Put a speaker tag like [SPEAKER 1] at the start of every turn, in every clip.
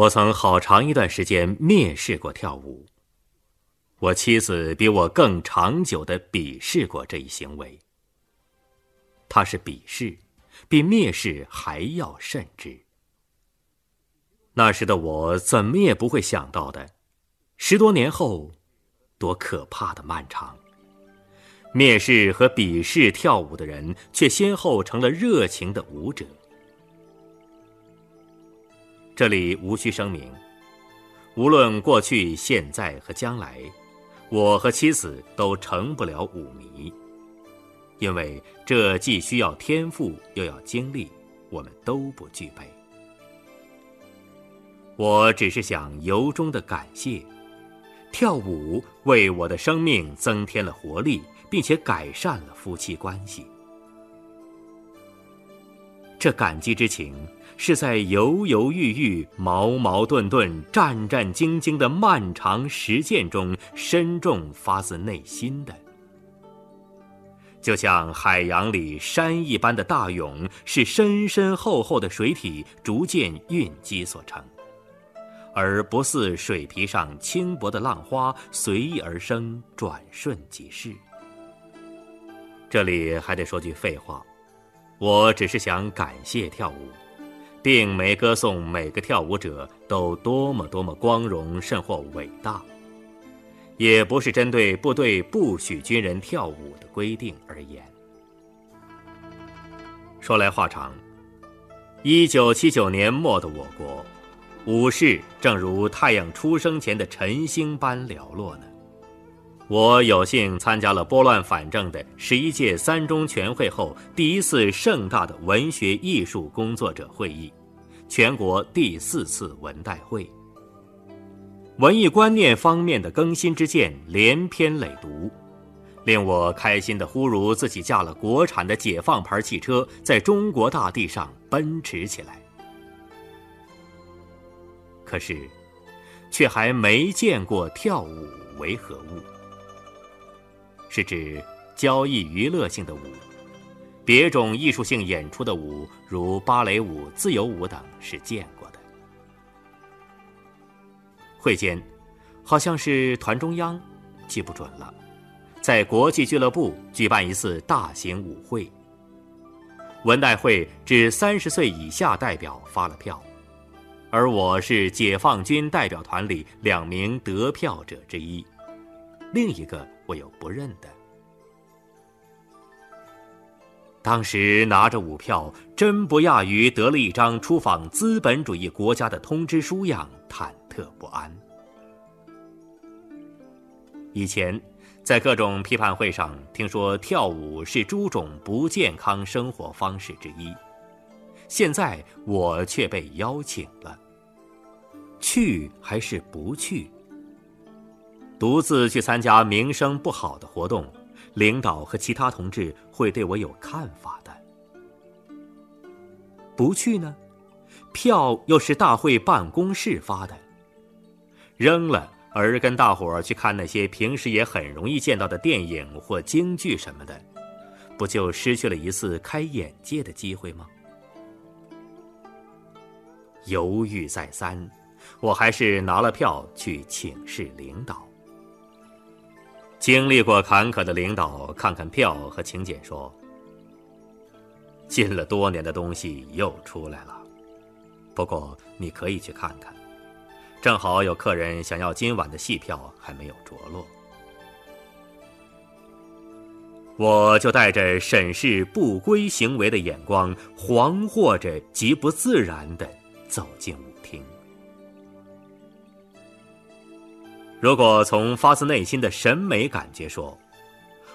[SPEAKER 1] 我曾好长一段时间蔑视过跳舞。我妻子比我更长久的鄙视过这一行为。她是鄙视，比蔑视还要甚之。那时的我怎么也不会想到的，十多年后，多可怕的漫长。蔑视和鄙视跳舞的人，却先后成了热情的舞者。这里无需声明，无论过去、现在和将来，我和妻子都成不了舞迷，因为这既需要天赋，又要精力，我们都不具备。我只是想由衷的感谢，跳舞为我的生命增添了活力。并且改善了夫妻关系。这感激之情是在犹犹豫豫、矛矛盾盾、战战兢兢的漫长实践中深重发自内心的。就像海洋里山一般的大涌，是深深厚厚的水体逐渐蕴积所成，而不似水皮上轻薄的浪花随意而生，转瞬即逝。这里还得说句废话，我只是想感谢跳舞，并没歌颂每个跳舞者都多么多么光荣甚或伟大，也不是针对部队不许军人跳舞的规定而言。说来话长，一九七九年末的我国，武士正如太阳出生前的晨星般寥落呢。我有幸参加了拨乱反正的十一届三中全会后第一次盛大的文学艺术工作者会议，全国第四次文代会。文艺观念方面的更新之见连篇累牍，令我开心的忽如自己驾了国产的解放牌汽车，在中国大地上奔驰起来。可是，却还没见过跳舞为何物。是指交易娱乐性的舞，别种艺术性演出的舞，如芭蕾舞、自由舞等，是见过的。会间，好像是团中央，记不准了，在国际俱乐部举办一次大型舞会。文代会指三十岁以下代表发了票，而我是解放军代表团里两名得票者之一，另一个。我有不认的。当时拿着舞票，真不亚于得了一张出访资本主义国家的通知书样，忐忑不安。以前在各种批判会上听说跳舞是诸种不健康生活方式之一，现在我却被邀请了，去还是不去？独自去参加名声不好的活动，领导和其他同志会对我有看法的。不去呢，票又是大会办公室发的，扔了而跟大伙儿去看那些平时也很容易见到的电影或京剧什么的，不就失去了一次开眼界的机会吗？犹豫再三，我还是拿了票去请示领导。经历过坎坷的领导看看票和请柬，说：“禁了多年的东西又出来了，不过你可以去看看。正好有客人想要今晚的戏票，还没有着落。”我就带着审视不归行为的眼光，惶惑着极不自然的走进屋如果从发自内心的审美感觉说，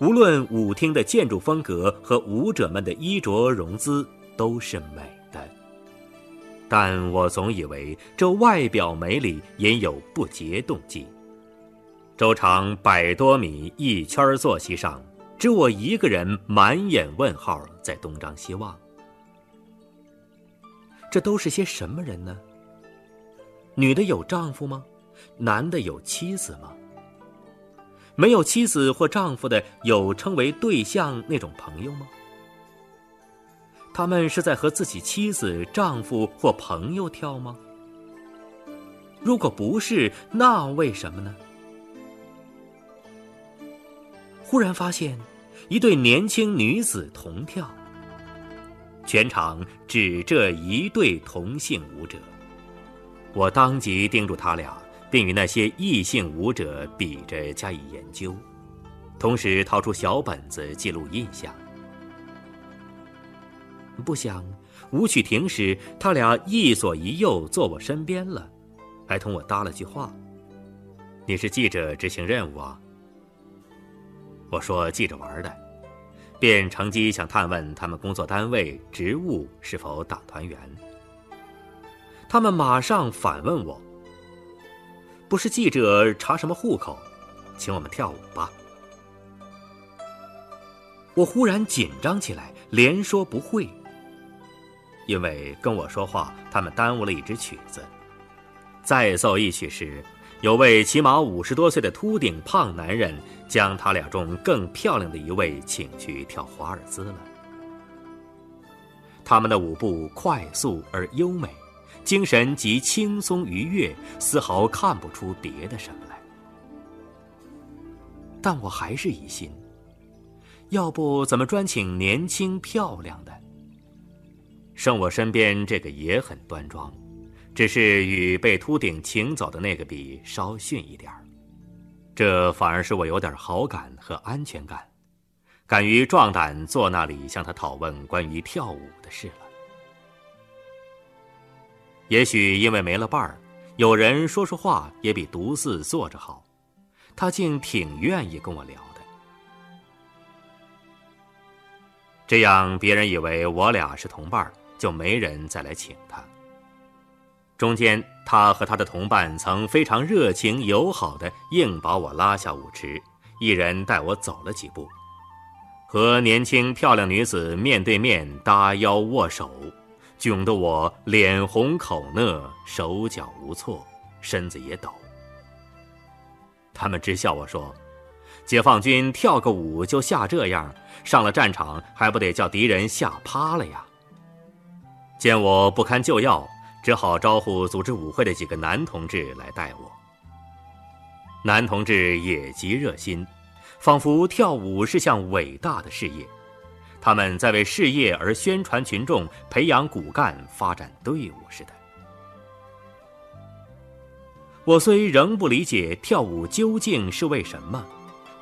[SPEAKER 1] 无论舞厅的建筑风格和舞者们的衣着容姿都是美的，但我总以为这外表美里隐有不洁动机。周长百多米一圈坐席上，只我一个人满眼问号，在东张西望。这都是些什么人呢？女的有丈夫吗？男的有妻子吗？没有妻子或丈夫的有称为对象那种朋友吗？他们是在和自己妻子、丈夫或朋友跳吗？如果不是，那为什么呢？忽然发现，一对年轻女子同跳，全场只这一对同性舞者。我当即盯住他俩，并与那些异性舞者比着加以研究，同时掏出小本子记录印象。不想舞曲停时，他俩一左一右坐我身边了，还同我搭了句话：“你是记者执行任务啊？”我说记着玩的，便乘机想探问他们工作单位、职务是否党团员。他们马上反问我：“不是记者查什么户口，请我们跳舞吧？”我忽然紧张起来，连说不会。因为跟我说话，他们耽误了一支曲子。再奏一曲时。有位起码五十多岁的秃顶胖男人，将他俩中更漂亮的一位请去跳华尔兹了。他们的舞步快速而优美，精神极轻松愉悦，丝毫看不出别的什么来。但我还是疑心，要不怎么专请年轻漂亮的？剩我身边这个也很端庄。只是与被秃顶请走的那个比稍逊一点儿，这反而使我有点好感和安全感，敢于壮胆坐那里向他讨问关于跳舞的事了。也许因为没了伴儿，有人说说话也比独自坐着好，他竟挺愿意跟我聊的。这样别人以为我俩是同伴，就没人再来请他。中间，他和他的同伴曾非常热情友好的硬把我拉下舞池，一人带我走了几步，和年轻漂亮女子面对面搭腰握手，窘得我脸红口讷，手脚无措，身子也抖。他们直笑我说：“解放军跳个舞就吓这样，上了战场还不得叫敌人吓趴了呀？”见我不堪救药。只好招呼组织舞会的几个男同志来带我。男同志也极热心，仿佛跳舞是项伟大的事业，他们在为事业而宣传群众、培养骨干、发展队伍似的。我虽仍不理解跳舞究竟是为什么，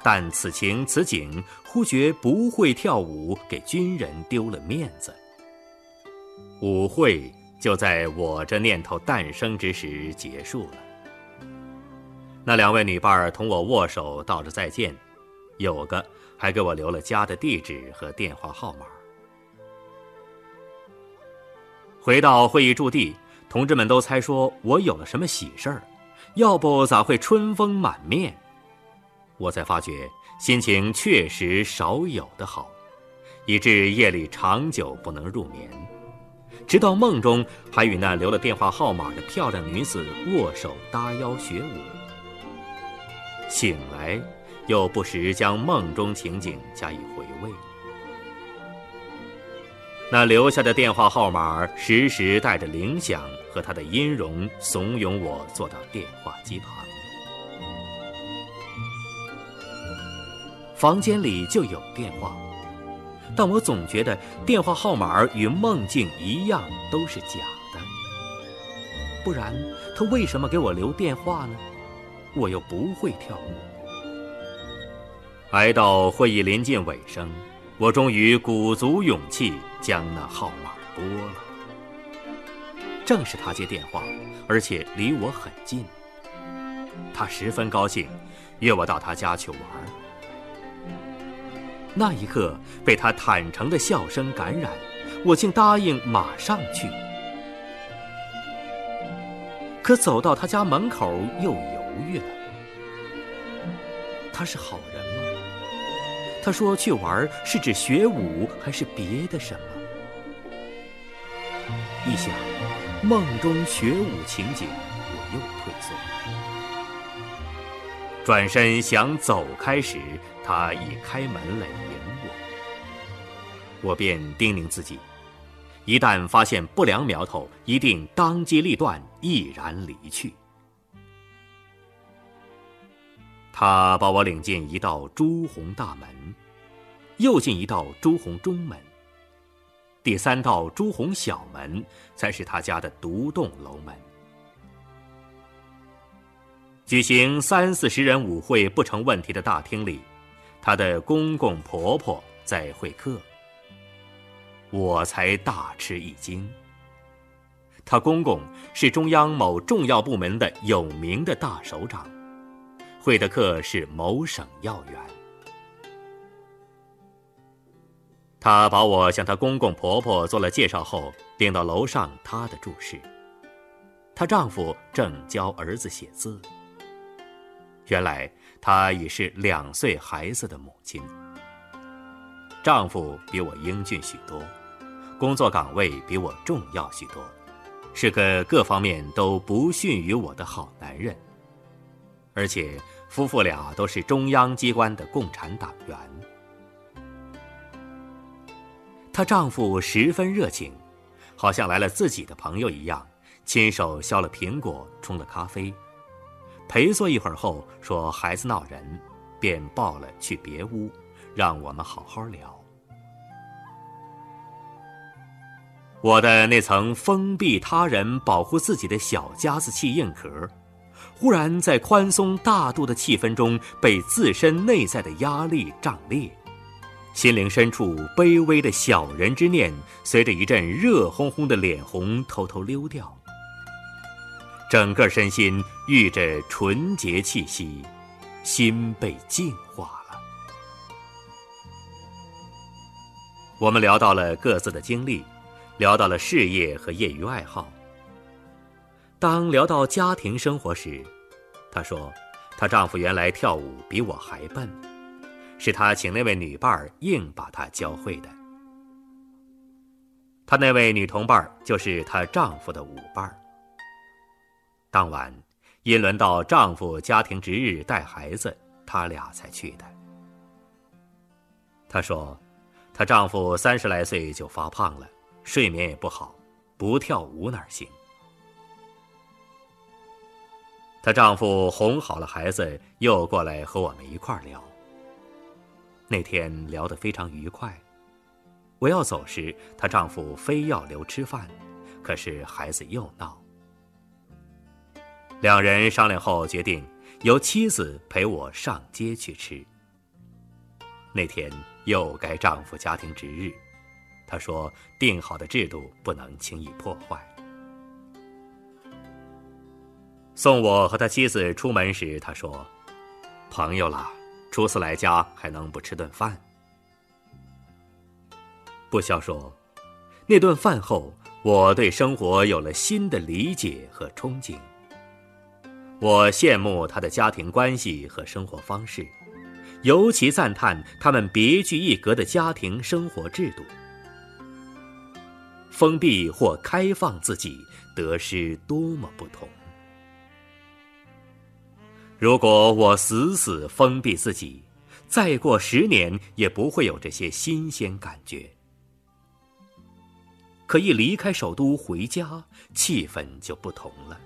[SPEAKER 1] 但此情此景，忽觉不会跳舞给军人丢了面子。舞会。就在我这念头诞生之时结束了。那两位女伴儿同我握手道着再见，有个还给我留了家的地址和电话号码。回到会议驻地，同志们都猜说我有了什么喜事儿，要不咋会春风满面？我才发觉心情确实少有的好，以致夜里长久不能入眠。直到梦中，还与那留了电话号码的漂亮女子握手搭腰学舞。醒来，又不时将梦中情景加以回味。那留下的电话号码时时带着铃响和他的音容，怂恿我坐到电话机旁。房间里就有电话。但我总觉得电话号码与梦境一样都是假的，不然他为什么给我留电话呢？我又不会跳舞。挨到会议临近尾声，我终于鼓足勇气将那号码拨了。正是他接电话，而且离我很近。他十分高兴，约我到他家去玩。那一刻，被他坦诚的笑声感染，我竟答应马上去。可走到他家门口，又犹豫了。他是好人？他说去玩是指学武还是别的什么？一想梦中学武情景，我又退缩。转身想走开时，他已开门来迎我。我便叮咛自己，一旦发现不良苗头，一定当机立断，毅然离去。他把我领进一道朱红大门，又进一道朱红中门。第三道朱红小门才是他家的独栋楼门。举行三四十人舞会不成问题的大厅里，他的公公婆婆在会客。我才大吃一惊。他公公是中央某重要部门的有名的大首长，会的客是某省要员。他把我向他公公婆婆做了介绍后，领到楼上他的住室。她丈夫正教儿子写字。原来她已是两岁孩子的母亲。丈夫比我英俊许多，工作岗位比我重要许多，是个各方面都不逊于我的好男人。而且夫妇俩都是中央机关的共产党员。她丈夫十分热情，好像来了自己的朋友一样，亲手削了苹果，冲了咖啡。陪坐一会儿后，说孩子闹人，便抱了去别屋，让我们好好聊。我的那层封闭他人、保护自己的小家子气硬壳，忽然在宽松大度的气氛中，被自身内在的压力胀裂，心灵深处卑微的小人之念，随着一阵热烘烘的脸红偷偷溜掉。整个身心遇着纯洁气息，心被净化了。我们聊到了各自的经历，聊到了事业和业余爱好。当聊到家庭生活时，她说，她丈夫原来跳舞比我还笨，是她请那位女伴儿硬把她教会的。她那位女同伴就是她丈夫的舞伴儿。当晚，因轮到丈夫家庭值日带孩子，他俩才去的。她说，她丈夫三十来岁就发胖了，睡眠也不好，不跳舞哪行？她丈夫哄好了孩子，又过来和我们一块儿聊。那天聊得非常愉快。我要走时，她丈夫非要留吃饭，可是孩子又闹。两人商量后决定，由妻子陪我上街去吃。那天又该丈夫家庭值日，他说定好的制度不能轻易破坏。送我和他妻子出门时，他说：“朋友啦，初次来家还能不吃顿饭？”不消说，那顿饭后，我对生活有了新的理解和憧憬。我羡慕他的家庭关系和生活方式，尤其赞叹他们别具一格的家庭生活制度。封闭或开放自己，得失多么不同！如果我死死封闭自己，再过十年也不会有这些新鲜感觉。可一离开首都回家，气氛就不同了。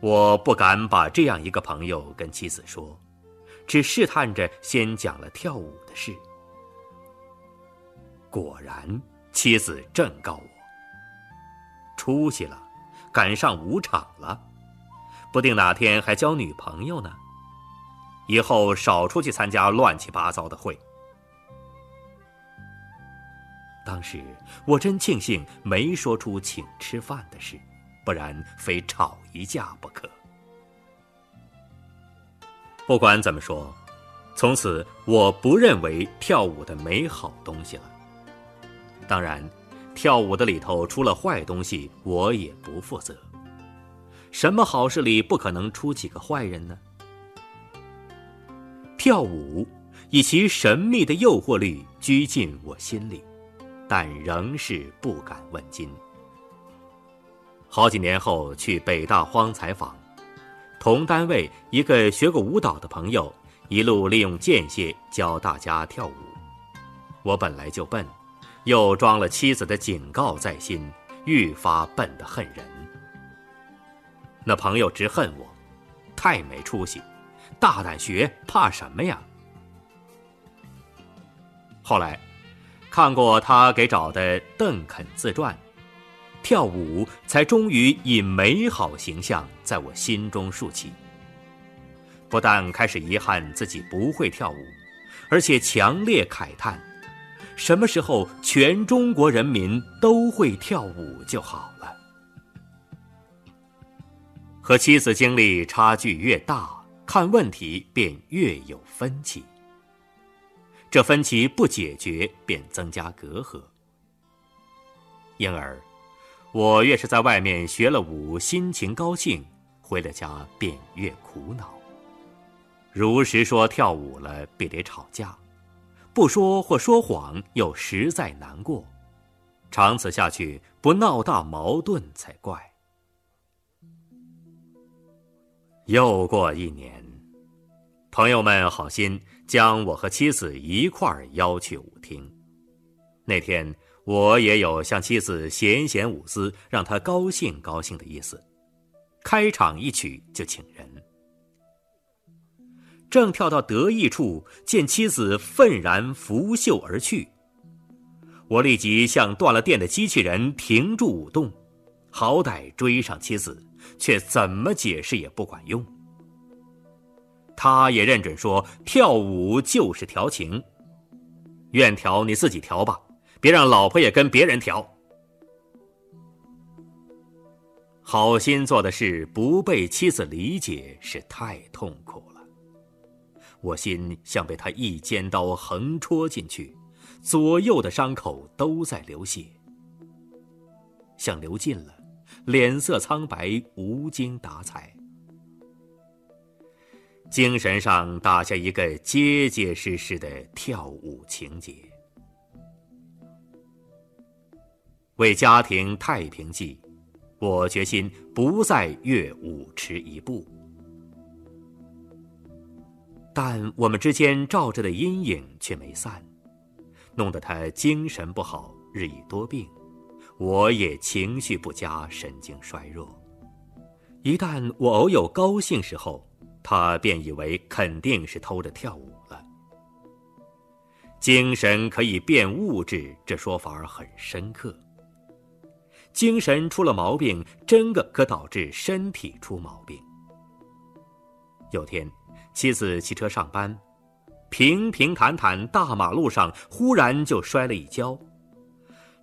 [SPEAKER 1] 我不敢把这样一个朋友跟妻子说，只试探着先讲了跳舞的事。果然，妻子正告我：“出息了，赶上舞场了，不定哪天还交女朋友呢。以后少出去参加乱七八糟的会。”当时我真庆幸没说出请吃饭的事。不然非吵一架不可。不管怎么说，从此我不认为跳舞的美好东西了。当然，跳舞的里头出了坏东西，我也不负责。什么好事里不可能出几个坏人呢？跳舞以其神秘的诱惑力居进我心里，但仍是不敢问津。好几年后去北大荒采访，同单位一个学过舞蹈的朋友，一路利用间歇教大家跳舞。我本来就笨，又装了妻子的警告在心，愈发笨得恨人。那朋友直恨我，太没出息，大胆学，怕什么呀？后来，看过他给找的邓肯自传，跳舞才终于以美好形象在我心中竖起。不但开始遗憾自己不会跳舞，而且强烈慨叹：什么时候全中国人民都会跳舞就好了。和妻子经历差距越大，看问题便越有分歧。这分歧不解决，便增加隔阂。因而，我越是在外面学了舞，心情高兴，回了家便越苦恼。如实说跳舞了，必得吵架；不说或说谎，又实在难过。长此下去，不闹大矛盾才怪。又过一年，朋友们好心。将我和妻子一块邀去舞厅。那天我也有向妻子显显舞姿，让她高兴高兴的意思。开场一曲就请人，正跳到得意处，见妻子愤然拂袖而去。我立即像断了电的机器人停住舞动，好歹追上妻子，却怎么解释也不管用。他也认准说，跳舞就是调情，愿调你自己调吧，别让老婆也跟别人调。好心做的事不被妻子理解，是太痛苦了。我心像被他一尖刀横戳进去，左右的伤口都在流血，像流尽了，脸色苍白，无精打采。精神上打下一个结结实实的跳舞情节。为家庭太平计，我决心不再越舞池一步。但我们之间照着的阴影却没散，弄得他精神不好，日益多病；我也情绪不佳，神经衰弱。一旦我偶有高兴时候，他便以为肯定是偷着跳舞了。精神可以变物质，这说法很深刻。精神出了毛病，真个可导致身体出毛病。有天，妻子骑车上班，平平坦坦大马路上，忽然就摔了一跤，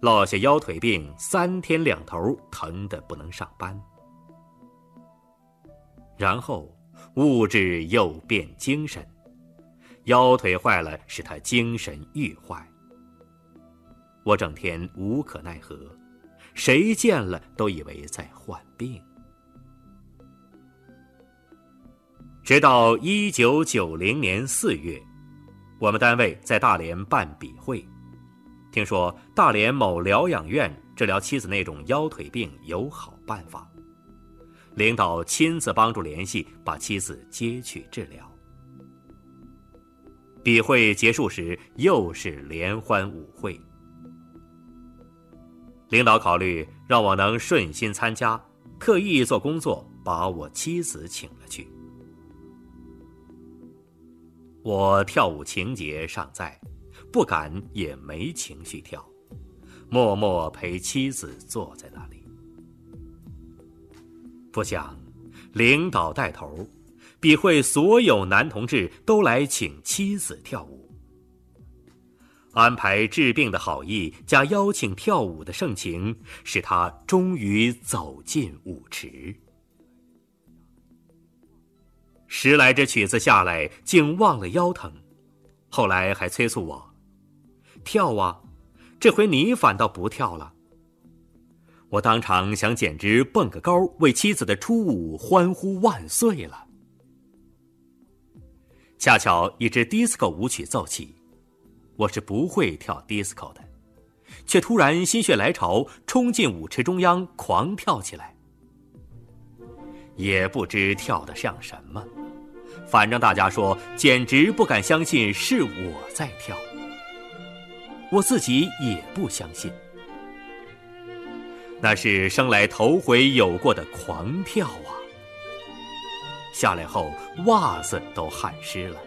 [SPEAKER 1] 落下腰腿病，三天两头疼得不能上班。然后。物质又变精神，腰腿坏了，使他精神愈坏。我整天无可奈何，谁见了都以为在患病。直到一九九零年四月，我们单位在大连办笔会，听说大连某疗养院治疗妻子那种腰腿病有好办法。领导亲自帮助联系，把妻子接去治疗。笔会结束时，又是联欢舞会。领导考虑让我能顺心参加，特意做工作把我妻子请了去。我跳舞情节尚在，不敢也没情绪跳，默默陪妻子坐在那里。不想，领导带头，比会所有男同志都来请妻子跳舞，安排治病的好意加邀请跳舞的盛情，使他终于走进舞池。十来支曲子下来，竟忘了腰疼，后来还催促我跳啊，这回你反倒不跳了。我当场想，简直蹦个高，为妻子的初舞欢呼万岁了。恰巧一支 disco 舞曲奏起，我是不会跳 disco 的，却突然心血来潮，冲进舞池中央狂跳起来。也不知跳的像什么，反正大家说简直不敢相信是我在跳，我自己也不相信。那是生来头回有过的狂跳啊！下来后袜子都汗湿了。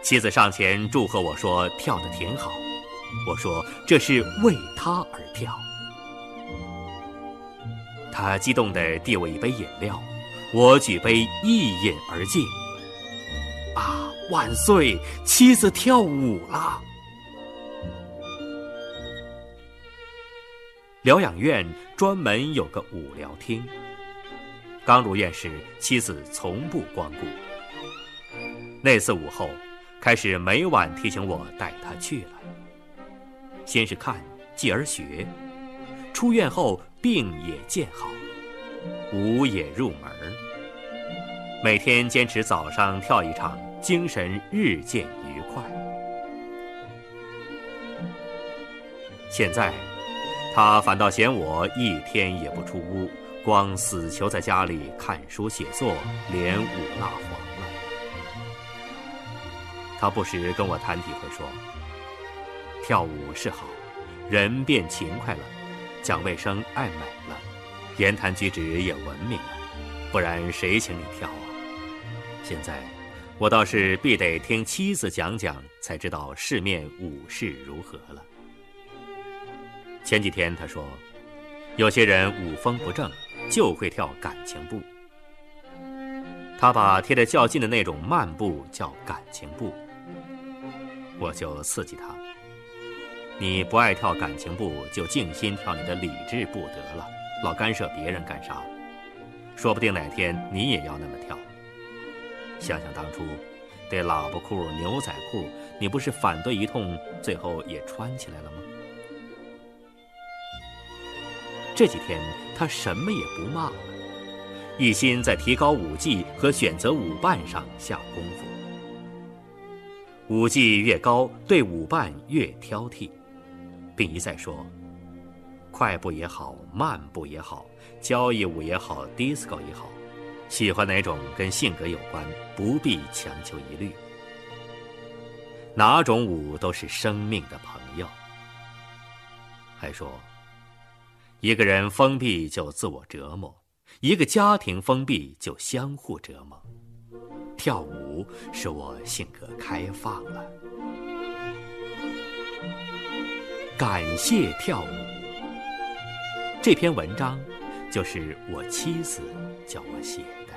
[SPEAKER 1] 妻子上前祝贺我说：“跳得挺好。”我说：“这是为他而跳。”他激动地递我一杯饮料，我举杯一饮而尽。啊，万岁！妻子跳舞了。疗养院专门有个舞疗厅。刚入院时，妻子从不光顾。那次午后。开始每晚提醒我带她去了。先是看，继而学。出院后病也见好，舞也入门。每天坚持早上跳一场，精神日渐愉快。现在，他反倒嫌我一天也不出屋，光死囚在家里看书写作，连舞蜡黄了。他不时跟我谈体会，说：“跳舞是好，人变勤快了，讲卫生爱美了，言谈举止也文明了，不然谁请你跳啊？”现在，我倒是必得听妻子讲讲，才知道世面舞事如何了。前几天他说，有些人舞风不正，就会跳感情步。他把贴得较近的那种慢步叫感情步。我就刺激他：“你不爱跳感情步，就静心跳你的理智步得了，老干涉别人干啥？说不定哪天你也要那么跳。想想当初，对喇叭裤、牛仔裤，你不是反对一通，最后也穿起来了吗？”这几天他什么也不骂了，一心在提高舞技和选择舞伴上下功夫。舞技越高，对舞伴越挑剔，并一再说：快步也好，慢步也好，交谊舞也好，disco 也好，喜欢哪种跟性格有关，不必强求一律。哪种舞都是生命的朋友。还说，一个人封闭就自我折磨，一个家庭封闭就相互折磨。跳舞使我性格开放了，感谢跳舞。这篇文章就是我妻子叫我写的。